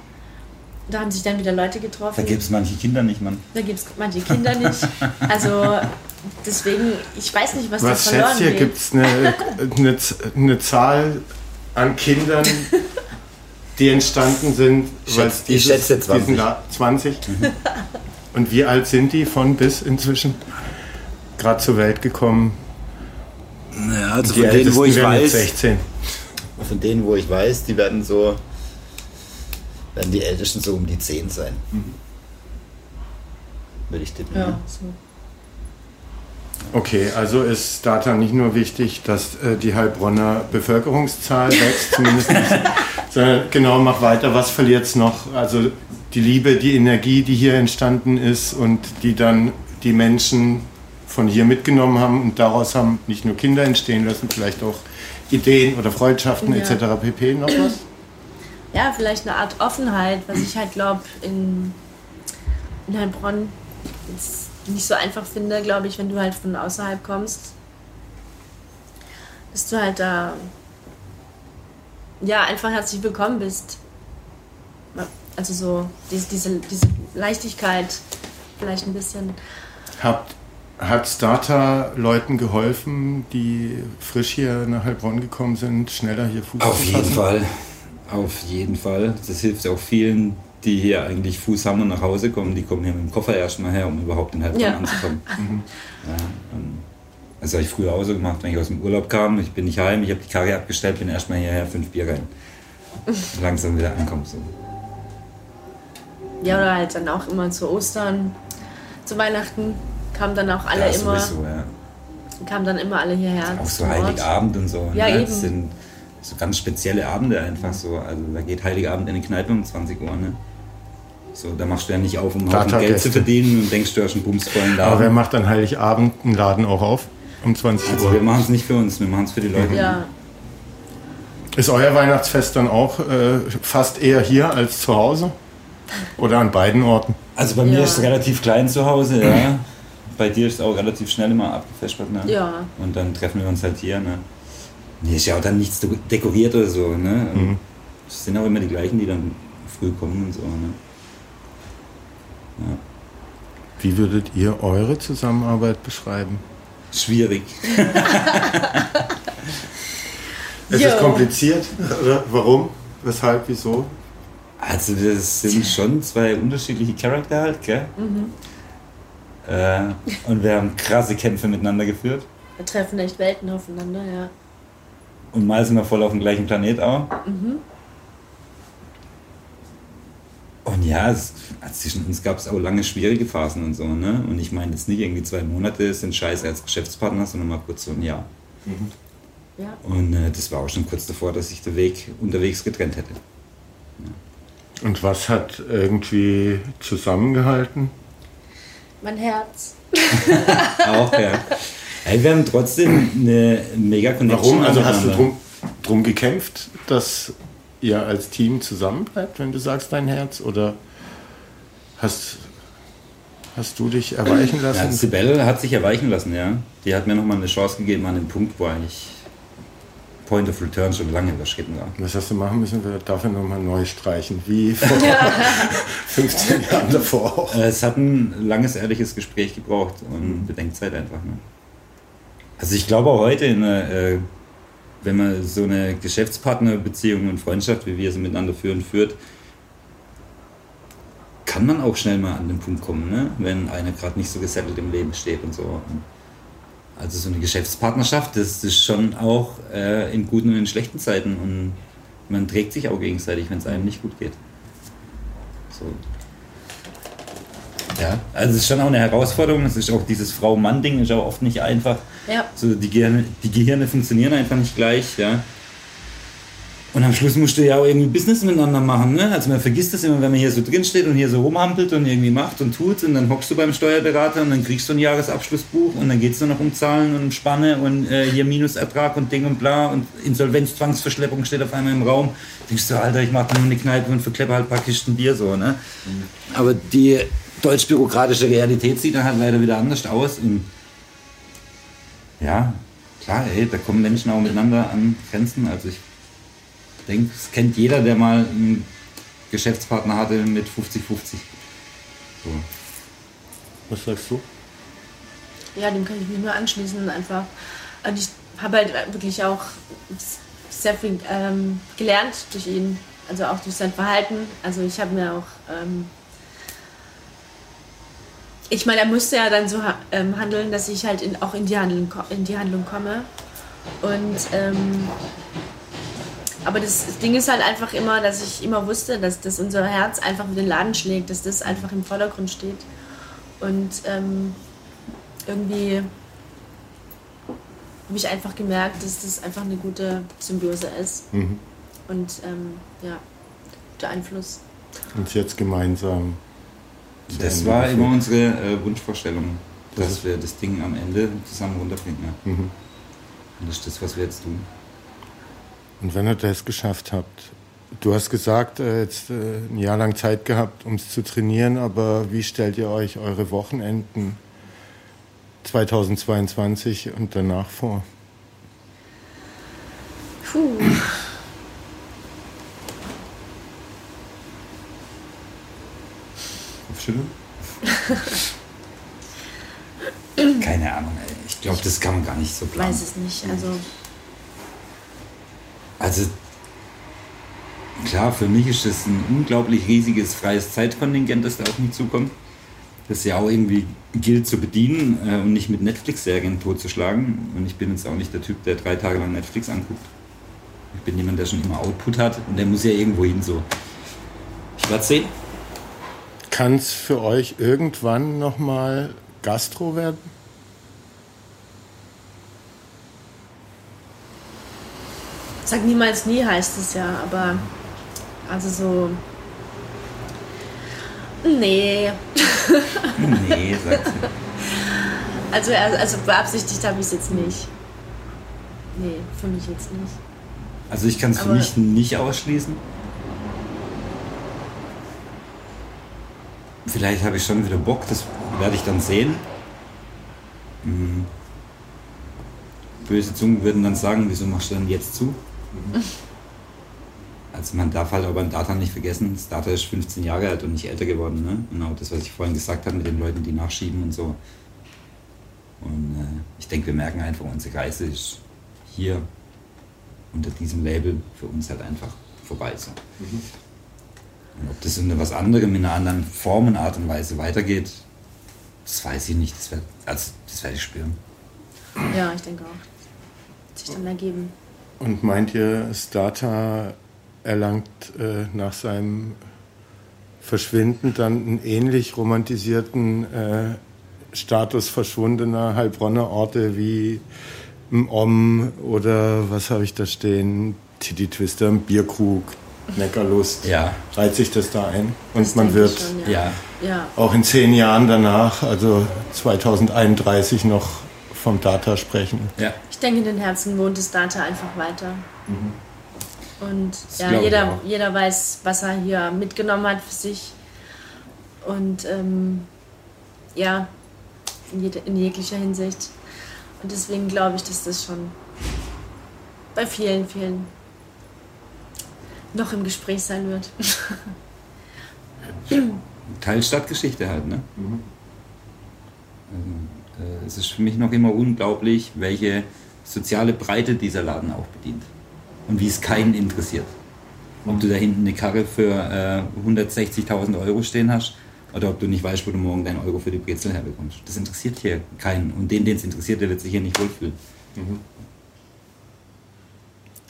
Da haben sich dann wieder Leute getroffen. Da gibt es manche Kinder nicht, Mann. Da gibt es manche Kinder nicht. Also deswegen, ich weiß nicht, was, was da verloren geht. Gibt es eine, eine, eine Zahl an Kindern, die entstanden sind? Schätz, dieses, ich schätze 20. 20? Mhm. Und wie alt sind die von bis inzwischen? Gerade zur Welt gekommen? Naja, also von denen, wo ich weiß. 16 von denen, wo ich weiß, die werden so, werden die Ältesten so um die 10 sein. Mhm. Würde ich tippen. Ja, so. Okay, also ist Data nicht nur wichtig, dass äh, die Heilbronner Bevölkerungszahl wächst, zumindest Sondern genau, mach weiter. Was verliert es noch? Also die Liebe, die Energie, die hier entstanden ist und die dann die Menschen von hier mitgenommen haben und daraus haben nicht nur Kinder entstehen lassen, vielleicht auch Ideen oder Freundschaften Ja. etc. pp. Noch was? Ja, vielleicht eine Art Offenheit, was ich halt glaube in, in Heilbronn jetzt nicht so einfach finde, glaube ich, wenn du halt von außerhalb kommst. Dass du halt da ja einfach herzlich willkommen bist. Also so diese, diese, diese Leichtigkeit vielleicht ein bisschen. Habt, hat Starter Leuten geholfen, die frisch hier nach Heilbronn gekommen sind, schneller hier Fuß Auf zu jeden fassen? Fall. Auf jeden Fall. Das hilft auch vielen, die hier eigentlich Fuß haben und nach Hause kommen. Die kommen hier mit dem Koffer erstmal her, um überhaupt in Heilbronn Ja. anzukommen. Ja, und das habe ich früher auch so gemacht, wenn ich aus dem Urlaub kam. Ich bin nicht heim, ich habe die Karre abgestellt, bin erstmal hierher, fünf Bier rein. Langsam wieder ankommen. So. Ja, oder halt dann auch immer zu Ostern, zu Weihnachten kamen dann auch alle ja, immer, sowieso, ja. kamen dann immer alle hierher. Auch so. Heiligabend und so. Ja, ne? eben. Das sind so ganz spezielle Abende einfach so. Also da geht Heiligabend in die Kneipe um 20 Uhr. Ne? So, da machst du ja nicht auf, um Geld zu verdienen und denkst, du hast einen bumsvollen Aber wer Laden. macht dann Heiligabend einen Laden auch auf? Um 20 Also Uhr. wir machen es nicht für uns, wir machen es für die Leute. Ja, Ist euer Weihnachtsfest dann auch äh, fast eher hier als zu Hause? Oder an beiden Orten? Also bei mir Ja. ist es relativ klein zu Hause, ja. Bei dir ist es auch relativ schnell immer abgefespert, ne? ja. Und dann treffen wir uns halt hier, ne? Hier ist ja auch dann nichts de- dekoriert oder so, ne? Mhm. Es sind auch immer die gleichen, die dann früh kommen und so, ne? Ja. Wie würdet ihr eure Zusammenarbeit beschreiben? Schwierig. Es Jo. ist kompliziert. Oder warum? Weshalb? Wieso? Also das sind schon zwei unterschiedliche Charakter halt, gell? Äh, und wir haben krasse Kämpfe miteinander geführt. Wir treffen echt Welten aufeinander, ja. Und mal sind wir voll auf dem gleichen Planet auch. Und ja, es, also zwischen uns gab es auch lange schwierige Phasen und so, ne? Und ich meine jetzt nicht irgendwie zwei Monate sind scheiße als Geschäftspartner, sondern mal kurz so ein Jahr. ja. Und äh, das war auch schon kurz davor, dass sich der Weg unterwegs getrennt hätte. Und was hat irgendwie zusammengehalten? Mein Herz. Auch, ja. Ey, wir haben trotzdem eine mega Connection. Warum? Also hast du drum, drum gekämpft, dass ihr als Team zusammenbleibt, wenn du sagst dein Herz? Oder hast, hast du dich erweichen Ja, lassen? Sibel hat sich erweichen lassen, ja. Die hat mir nochmal eine Chance gegeben an dem Punkt, wo eigentlich Point of Return schon lange überschritten war. Was hast du machen müssen? Wir dafür nochmal neu streichen. Wie vor 15 Jahren davor auch. Es hat ein langes, ehrliches Gespräch gebraucht und Bedenkzeit einfach. Ne? Also ich glaube auch heute, in einer, äh, wenn man so eine Geschäftspartnerbeziehung und Freundschaft, wie wir sie miteinander führen, führt, kann man auch schnell mal an den Punkt kommen, ne? wenn einer gerade nicht so gesettelt im Leben steht und so. Also so eine Geschäftspartnerschaft, das ist schon auch äh, in guten und in schlechten Zeiten und man trägt sich auch gegenseitig, wenn es einem nicht gut geht. So. Ja, also es ist schon auch eine Herausforderung. Es ist auch dieses Frau-Mann-Ding ist auch oft nicht einfach. Ja. So die Gehirne, die Gehirne funktionieren einfach nicht gleich, ja. Und am Schluss musst du ja auch irgendwie Business miteinander machen, ne? Also man vergisst das immer, wenn man hier so drin steht und hier so rumhampelt und irgendwie macht und tut und dann hockst du beim Steuerberater und dann kriegst du ein Jahresabschlussbuch und dann geht es nur noch um Zahlen und um Spanne und äh, hier Minusertrag und Ding und bla und Insolvenzzwangsverschleppung steht auf einmal im Raum. Denkst du, Alter, ich mach nur eine Kneipe und verkleppe halt ein paar Kisten Bier so, ne? Aber die deutsch-bürokratische Realität sieht dann halt leider wieder anders aus. Und ja, klar, ey, da kommen Menschen auch miteinander an Grenzen. Also ich denke, es kennt jeder, der mal einen Geschäftspartner hatte mit 50-50. So. Was sagst du? Ja, dem kann ich mich nur anschließen einfach. Und ich habe halt wirklich auch sehr viel ähm, gelernt durch ihn, also auch durch sein Verhalten. Also ich habe mir auch, ähm, ich meine, er musste ja dann so ähm, handeln, dass ich halt in, auch in die, Handlung, in die Handlung komme. Und ähm, aber das Ding ist halt einfach immer, dass ich immer wusste, dass, dass unser Herz einfach mit den Laden schlägt, dass das einfach im Vordergrund steht. Und ähm, irgendwie habe ich einfach gemerkt, dass das einfach eine gute Symbiose ist. Mhm. und ähm, ja, der Einfluss. Und jetzt gemeinsam. Das war immer unsere äh, Wunschvorstellung, dass das wir das Ding am Ende zusammen runterbringen. Ja. Mhm. Und das ist das, was wir jetzt tun. Und wenn ihr das geschafft habt, du hast gesagt, äh, jetzt äh, ein Jahr lang Zeit gehabt, um es zu trainieren, aber wie stellt ihr euch eure Wochenenden 2022 und danach vor? Puh. Kopfschütteln? Keine Ahnung, ey. Ich glaube, das kann man gar nicht so planen. Weiß es nicht. Also, also klar, für mich ist das ein unglaublich riesiges freies Zeitkontingent, das da auf mich zukommt. Das ja auch irgendwie gilt zu bedienen äh, und nicht mit Netflix-Serien totzuschlagen. Und ich bin jetzt auch nicht der Typ, der drei Tage lang Netflix anguckt. Ich bin jemand, der schon immer Output hat und der muss ja irgendwo hin so. Ich werde sehen. Kann es für euch irgendwann nochmal Gastro werden? Sag niemals nie heißt es ja, aber also so. Nee. nee, sagt sie. Also, also beabsichtigt habe ich es jetzt nicht. Nee, für mich jetzt nicht. Also ich kann es für mich nicht ausschließen. Vielleicht habe ich schon wieder Bock, das werde ich dann sehen. Mhm. Böse Zungen würden dann sagen, wieso machst du denn jetzt zu? Mhm. Also man darf halt aber ein Data nicht vergessen, das Data ist 15 Jahre alt und nicht älter geworden. Ne? Genau das, was ich vorhin gesagt habe mit den Leuten, die nachschieben und so. Und äh, ich denke, wir merken einfach, unsere Reise ist hier unter diesem Label für uns halt einfach vorbei. So. Mhm. Und ob das in was anderem, in einer anderen Form und Art und Weise weitergeht, das weiß ich nicht. Das werde also, werd ich spüren. Ja, ich denke auch. Sich dann ergeben. Und meint ihr, Stata erlangt äh, nach seinem Verschwinden dann einen ähnlich romantisierten äh, Status verschwundener Heilbronner Orte wie Om oder was habe ich da stehen? Titty Twister, Bierkrug, Neckarlust. Ja. Reiht sich das da ein? Und das man wird schon, ja. Ja. auch in zehn Jahren danach, also 2031, noch vom Data sprechen. Ja. Ich denke, in den Herzen wohnt das Data einfach weiter. Mhm. Und ja, jeder, jeder weiß, was er hier mitgenommen hat für sich. Und ähm, ja, in, jede, in jeglicher Hinsicht. Und deswegen glaube ich, dass das schon bei vielen, vielen noch im Gespräch sein wird. Teil Stadtgeschichte halt, ne? Mhm. Also, äh, es ist für mich noch immer unglaublich, welche soziale Breite dieser Laden auch bedient. Und wie es keinen interessiert. Ob du da hinten eine Karre für äh, 160.000 Euro stehen hast oder ob du nicht weißt, wo du morgen deinen Euro für die Brezel herbekommst. Das interessiert hier keinen. Und den, den es interessiert, der wird sich hier nicht wohlfühlen. Mhm.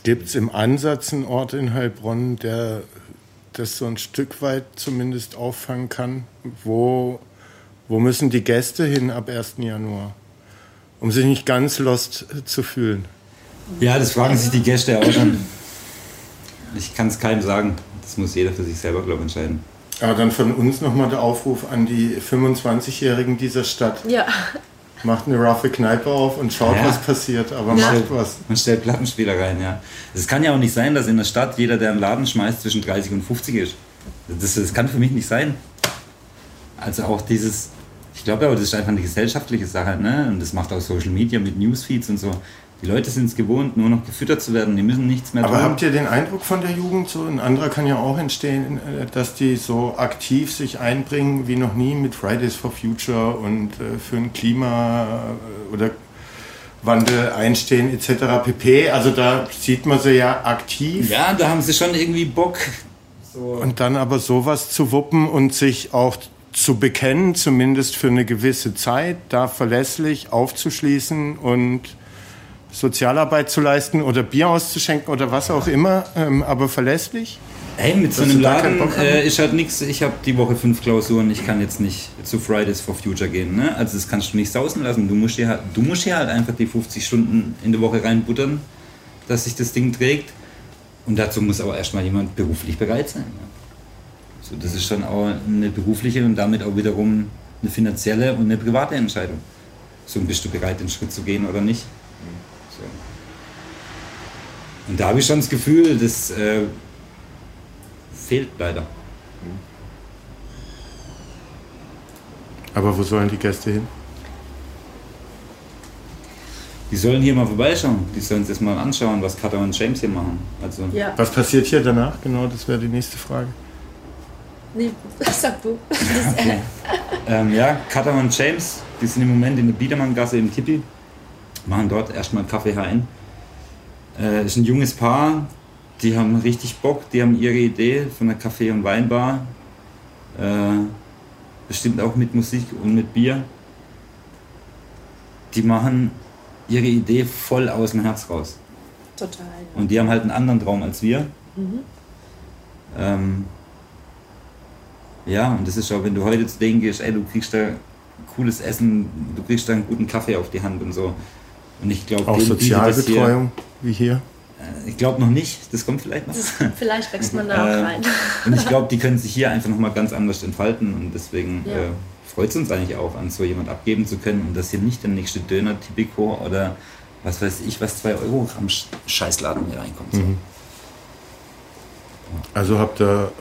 Gibt es im Ansatz einen Ort in Heilbronn, der das so ein Stück weit zumindest auffangen kann? Wo, wo müssen die Gäste hin ab 1. Januar, um sich nicht ganz lost zu fühlen? Ja, das fragen sich die Gäste auch schon. Ich kann es keinem sagen. Das muss jeder für sich selber, glaube ich, entscheiden. Aber dann von uns nochmal der Aufruf an die 25-Jährigen dieser Stadt. Ja macht eine roughe Kneipe auf und schaut, ja. was passiert, aber ja. macht was. Man stellt Plattenspieler rein, ja. Es kann ja auch nicht sein, dass in der Stadt jeder, der einen Laden schmeißt, zwischen 30 und 50 ist. Das, das kann für mich nicht sein. Also auch dieses, ich glaube aber, das ist einfach eine gesellschaftliche Sache, ne? Und das macht auch Social Media mit Newsfeeds und so. Die Leute sind es gewohnt, nur noch gefüttert zu werden. Die müssen nichts mehr Aber tun. habt ihr den Eindruck von der Jugend, so ein anderer kann ja auch entstehen, äh, dass die so aktiv sich einbringen wie noch nie mit Fridays for Future und äh, für ein Klima äh, oder Wandel einstehen etc. pp. Also da sieht man sie ja aktiv. Ja, da haben sie schon irgendwie Bock. So. Und dann aber sowas zu wuppen und sich auch zu bekennen, zumindest für eine gewisse Zeit, da verlässlich aufzuschließen und Sozialarbeit zu leisten oder Bier auszuschenken oder was auch immer, ähm, aber verlässlich? Hey, mit so einem Laden äh, ist halt nichts. Ich habe die Woche fünf Klausuren, ich kann jetzt nicht zu Fridays for Future gehen. Ne? Also das kannst du nicht sausen lassen. Du musst, hier halt, du musst hier halt einfach die 50 Stunden in der Woche reinbuttern, dass sich das Ding trägt. Und dazu muss aber erstmal jemand beruflich bereit sein. Ja. So, das ist schon auch eine berufliche und damit auch wiederum eine finanzielle und eine private Entscheidung. So, bist du bereit, den Schritt zu gehen oder nicht? Und da habe ich schon das Gefühl, das äh, fehlt leider. Aber wo sollen die Gäste hin? Die sollen hier mal vorbeischauen. Die sollen sich das mal anschauen, was Cutter und James hier machen. Also, Ja. Was passiert hier danach? Genau, das wäre die nächste Frage. Nee, sag du. Das, äh, ähm, ja, Cutter und James, die sind im Moment in der Biedermanngasse im Tippi. Machen dort erstmal Kaffee HN. Äh, ist ein junges Paar, die haben richtig Bock, die haben ihre Idee von einer Kaffee- und Weinbar. Äh, bestimmt auch mit Musik und mit Bier. Die machen ihre Idee voll aus dem Herz raus. total. Und die haben halt einen anderen Traum als wir. Ähm, ja, und das ist auch, wenn du heute zu denen gehst, ey, du kriegst da cooles Essen, du kriegst da einen guten Kaffee auf die Hand und so. Und ich glaube, Auch Sozialbetreuung, wie hier. Äh, ich glaube noch nicht, das kommt vielleicht noch. Das, vielleicht wächst man da auch Ähm, rein. Und ich glaube, die können sich hier einfach nochmal ganz anders entfalten und deswegen Ja. äh, freut es uns eigentlich auch, an so jemand abgeben zu können und dass hier nicht der nächste Döner Tipico oder was weiß ich, was 2 Euro am Sch- Scheißladen hier reinkommt. So. Mhm. Also habt ihr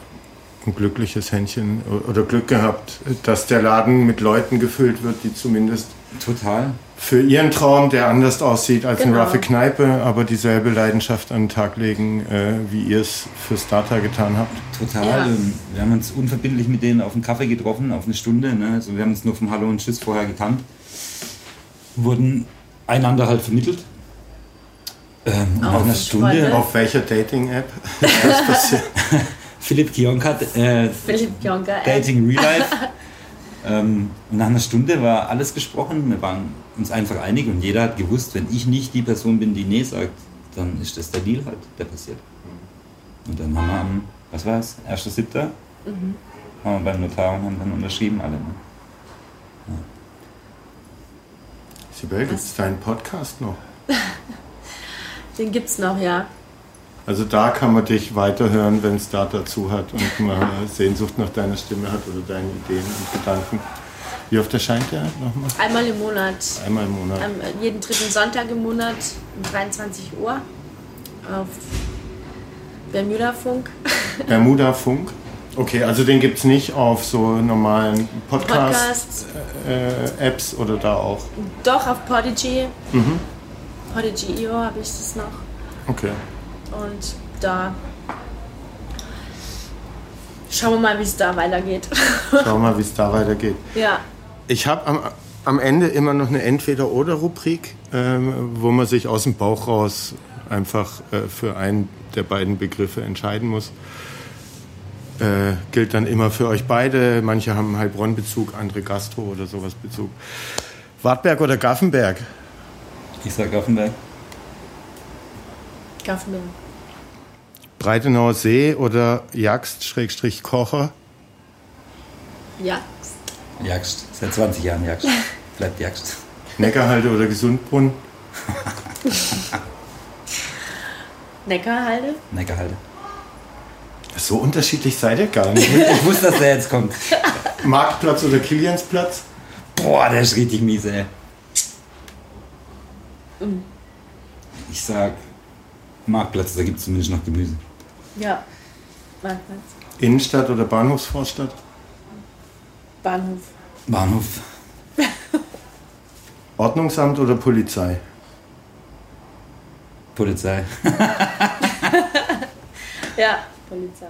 ein glückliches Händchen oder Glück gehabt, dass der Laden mit Leuten gefüllt wird, die zumindest Total. Für ihren Traum, der anders aussieht als eine Genau. raffe Kneipe, aber dieselbe Leidenschaft an den Tag legen, äh, wie ihr es für Starter getan habt. Total. Ja. Und Wir haben uns unverbindlich mit denen auf einen Kaffee getroffen, auf eine Stunde. Ne? Also wir haben uns nur vom Hallo und Tschüss vorher gekannt. Wurden einander halt vermittelt. Ähm, nach Auf einer Stunde, Freunde. Auf welcher Dating-App? Philipp Kionka, äh, Philipp Jonker. Äh, Dating Real Life. ähm, und nach einer Stunde war alles gesprochen. Wir waren uns einfach einig und jeder hat gewusst, wenn ich nicht die Person bin, die Nee sagt, dann ist das der Deal halt, der passiert. Und dann haben wir am, was war es, 1.7. Mhm. Haben wir beim Notar und haben dann unterschrieben alle. Ne? Sibel, gibt es deinen Podcast noch? Den gibt's noch, ja. Also da kann man dich weiterhören, wenn es da dazu hat und man Sehnsucht nach deiner Stimme hat oder deinen Ideen und Gedanken. Wie oft erscheint der nochmal? Einmal im Monat. Einmal im Monat. Am, äh, jeden dritten Sonntag im Monat um 23 Uhr auf Bermuda Funk. Bermuda Funk. Okay, also den gibt es nicht auf so normalen Podcast. Podcast-Apps oder da auch. Doch auf Podigy. Mhm. Podigy.io habe ich das noch. Okay. Und da schauen wir mal, wie es da weitergeht. Schauen wir mal, wie es da weitergeht. ja. Ich habe am, am Ende immer noch eine Entweder-Oder-Rubrik, ähm, wo man sich aus dem Bauch raus einfach äh, für einen der beiden Begriffe entscheiden muss. Äh, gilt dann immer für euch beide. Manche haben einen Heilbronn-Bezug, andere Gastro oder sowas Bezug. Wartberg oder Gaffenberg? Ich sag Offenberg. Gaffenberg. Breitenauer See oder Jagst-Kocher? Ja. Jagst. Seit 20 Jahren Jagst. Bleibt Jagst. Neckarhalde oder Gesundbrunn? Neckarhalde. Neckarhalde. So unterschiedlich seid ihr gar nicht. Ich wusste, dass der jetzt kommt. Marktplatz oder Kiliansplatz? Boah, der ist richtig mies, ey. Ich sag Marktplatz, da gibt es zumindest noch Gemüse. Ja. Marktplatz. Innenstadt oder Bahnhofsvorstadt? Bahnhof. Bahnhof. Ordnungsamt oder Polizei? Polizei. Ja. Polizei.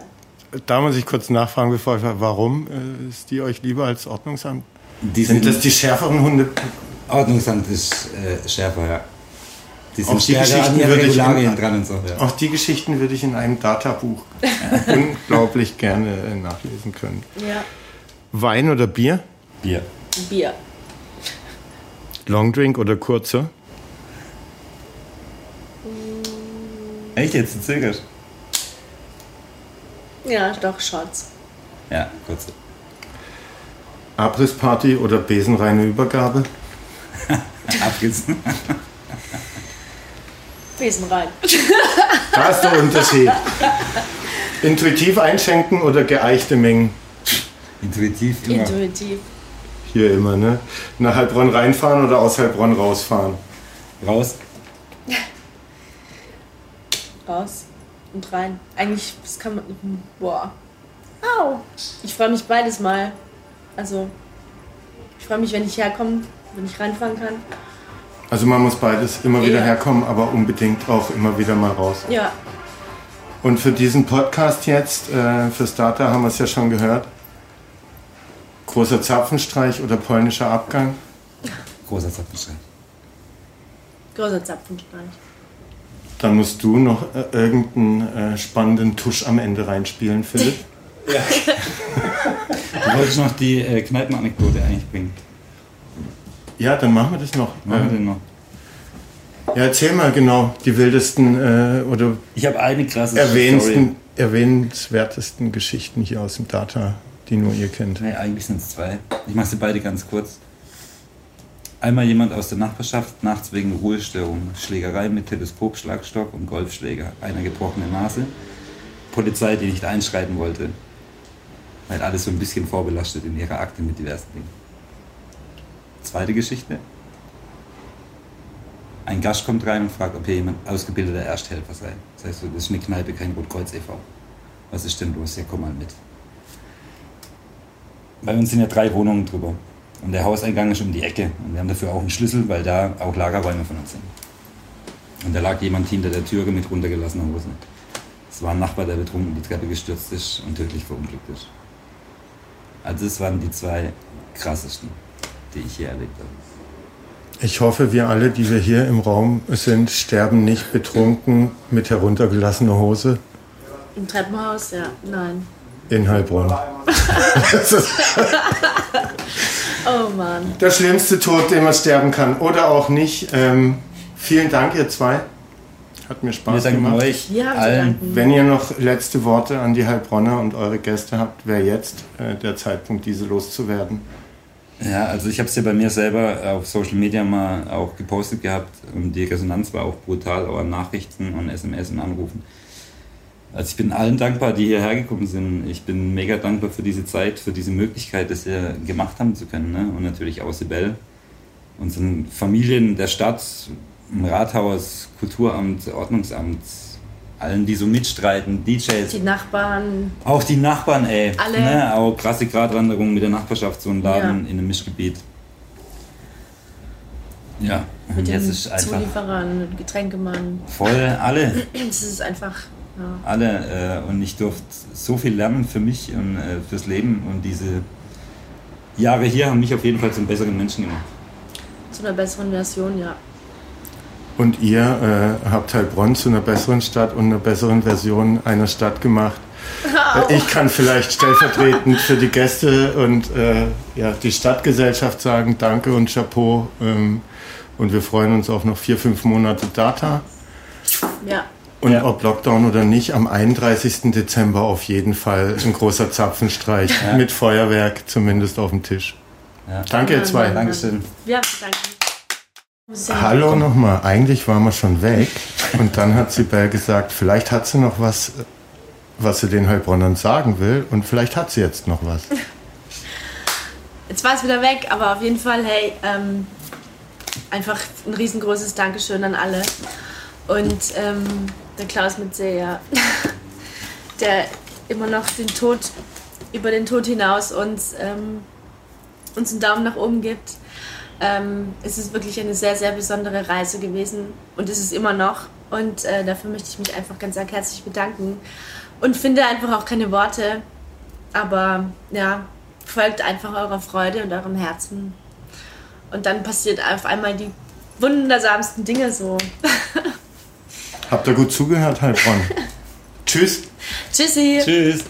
Da muss ich kurz nachfragen, bevor ich warum äh, ist die euch lieber als Ordnungsamt? Die Sind das die schärferen Hunde? Ordnungsamt ist äh, schärfer, ja. Die Auch sind die stärker an Geschichten würde ich in- dran und so. Ja. Auch die Geschichten würde ich in einem Databuch unglaublich gerne äh, nachlesen können. Ja. Wein oder Bier? Bier. Bier. Longdrink oder kurzer? Echt jetzt? Du zögerst? Ja, doch, Shots. Ja, kurz. Abrissparty oder besenreine Übergabe? Ab geht's. Besen rein. Da ist der Unterschied. Intuitiv einschenken oder geeichte Mengen? Intuitiv immer. Intuitiv. Hier immer, ne? Nach Heilbronn reinfahren oder aus Heilbronn rausfahren? Raus. Raus und rein. Eigentlich, das kann man. Boah. Au! Ich freue mich beides mal. Also, ich freue mich, wenn ich herkomme, wenn ich reinfahren kann. Also man muss beides immer wieder Ja. herkommen, aber unbedingt auch immer wieder mal raus. Ja, Und für diesen Podcast jetzt, äh, für Starter haben wir es ja schon gehört. Großer Zapfenstreich oder polnischer Abgang. Großer Zapfenstreich. großer Zapfenstreich. Dann musst du noch äh, irgendeinen äh, spannenden Tusch am Ende reinspielen, Philipp. Du wolltest noch die äh, Kneipenanekdote eigentlich bringen. Ja, dann machen wir das noch. Machen wir Äh, den noch. ja, erzähl mal genau die wildesten äh, oder Ich habe eine krasse erwähnsten, erwähnenswertesten Geschichten hier aus dem Data, die nur ihr kennt. Nee, eigentlich sind es zwei. Ich mache sie beide ganz kurz. Einmal jemand aus der Nachbarschaft, nachts wegen Ruhestörung, Schlägerei mit Teleskop, Schlagstock und Golfschläger, einer gebrochene Nase. Polizei, die nicht einschreiten wollte, weil alles so ein bisschen vorbelastet in ihrer Akte mit diversen Dingen. Zweite Geschichte. Ein Gast kommt rein und fragt, ob hier jemand ausgebildeter Ersthelfer sei. Das heißt, das ist eine Kneipe, kein Rotkreuz e.V. Was ist denn los? Ja, komm mal mit. Bei uns sind ja drei Wohnungen drüber. Und der Hauseingang ist um die Ecke. Und wir haben dafür auch einen Schlüssel, weil da auch Lagerräume von uns sind. Und da lag jemand hinter der Türe mit runtergelassener Hose. Es war ein Nachbar, der betrunken die Treppe gestürzt ist und tödlich verunglückt ist. Also das waren die zwei krassesten, die ich hier erlebt habe. Ich hoffe, wir alle, die wir hier im Raum sind, sterben nicht betrunken mit heruntergelassener Hose Im Treppenhaus, ja. Nein. in Heilbronn. Das ist Oh Mann. der schlimmste Tod, den man sterben kann. Oder auch nicht. Ähm, vielen Dank, ihr zwei. Hat mir Spaß gemacht. euch zu allen. Wenn ihr noch letzte Worte an die Heilbronner und eure Gäste habt, wäre jetzt äh, der Zeitpunkt, diese loszuwerden. Ja, also ich habe es ja bei mir selber auf Social Media mal auch gepostet gehabt und die Resonanz war auch brutal, auch an Nachrichten und SMS und Anrufen. Also ich bin allen dankbar, die hierher gekommen sind. Ich bin mega dankbar für diese Zeit, für diese Möglichkeit, das hier gemacht haben zu können. Ne? Und natürlich auch Sibel, unseren Familien der Stadt, im Rathaus, Kulturamt, Ordnungsamt, allen, die so mitstreiten, DJs, Die Nachbarn. auch die Nachbarn, ey. Alle. Ne? Auch krasse Gratwanderung mit der Nachbarschaft, so ein Laden Ja. in einem Mischgebiet. Ja, und Mit jetzt den ist einfach Zulieferern, Getränkemann. voll alle, Es ist einfach. Ja. alle. Äh, und ich durfte so viel lernen für mich und äh, fürs Leben. Und diese Jahre hier haben mich auf jeden Fall zum besseren Menschen gemacht. Zu einer besseren Version, ja. Und ihr äh, habt Heilbronn zu einer besseren Stadt und einer besseren Version einer Stadt gemacht. Äh, Ich kann vielleicht stellvertretend für die Gäste und äh, ja, die Stadtgesellschaft sagen Danke und Chapeau. Ähm, und wir freuen uns auf noch vier, fünf Monate Data. Ja. Und Ja. ob Lockdown oder nicht, am 31. Dezember auf jeden Fall ein großer Zapfenstreich Ja. mit Feuerwerk zumindest auf dem Tisch. Ja. Danke, ihr zwei. Dankeschön. Wir haben zu danken. Muss ich Hallo nochmal. Eigentlich waren wir schon weg. Und dann hat Sibel gesagt, vielleicht hat sie noch was, was sie den Heilbronnern sagen will. Und vielleicht hat sie jetzt noch was. Jetzt war es wieder weg, aber auf jeden Fall, hey, ähm, einfach ein riesengroßes Dankeschön an alle. Und ähm, der Klaus mit sehr, der immer noch den Tod, über den Tod hinaus uns, ähm, uns einen Daumen nach oben gibt. Ähm, es ist wirklich eine sehr, sehr besondere Reise gewesen und es ist immer noch. Und äh, dafür möchte ich mich einfach ganz herzlich bedanken und finde einfach auch keine Worte. Aber ja, folgt einfach eurer Freude und eurem Herzen. Und dann passiert auf einmal die wundersamsten Dinge so. Habt ihr gut zugehört, Heilbronn? Tschüss. Tschüssi! Tschüss.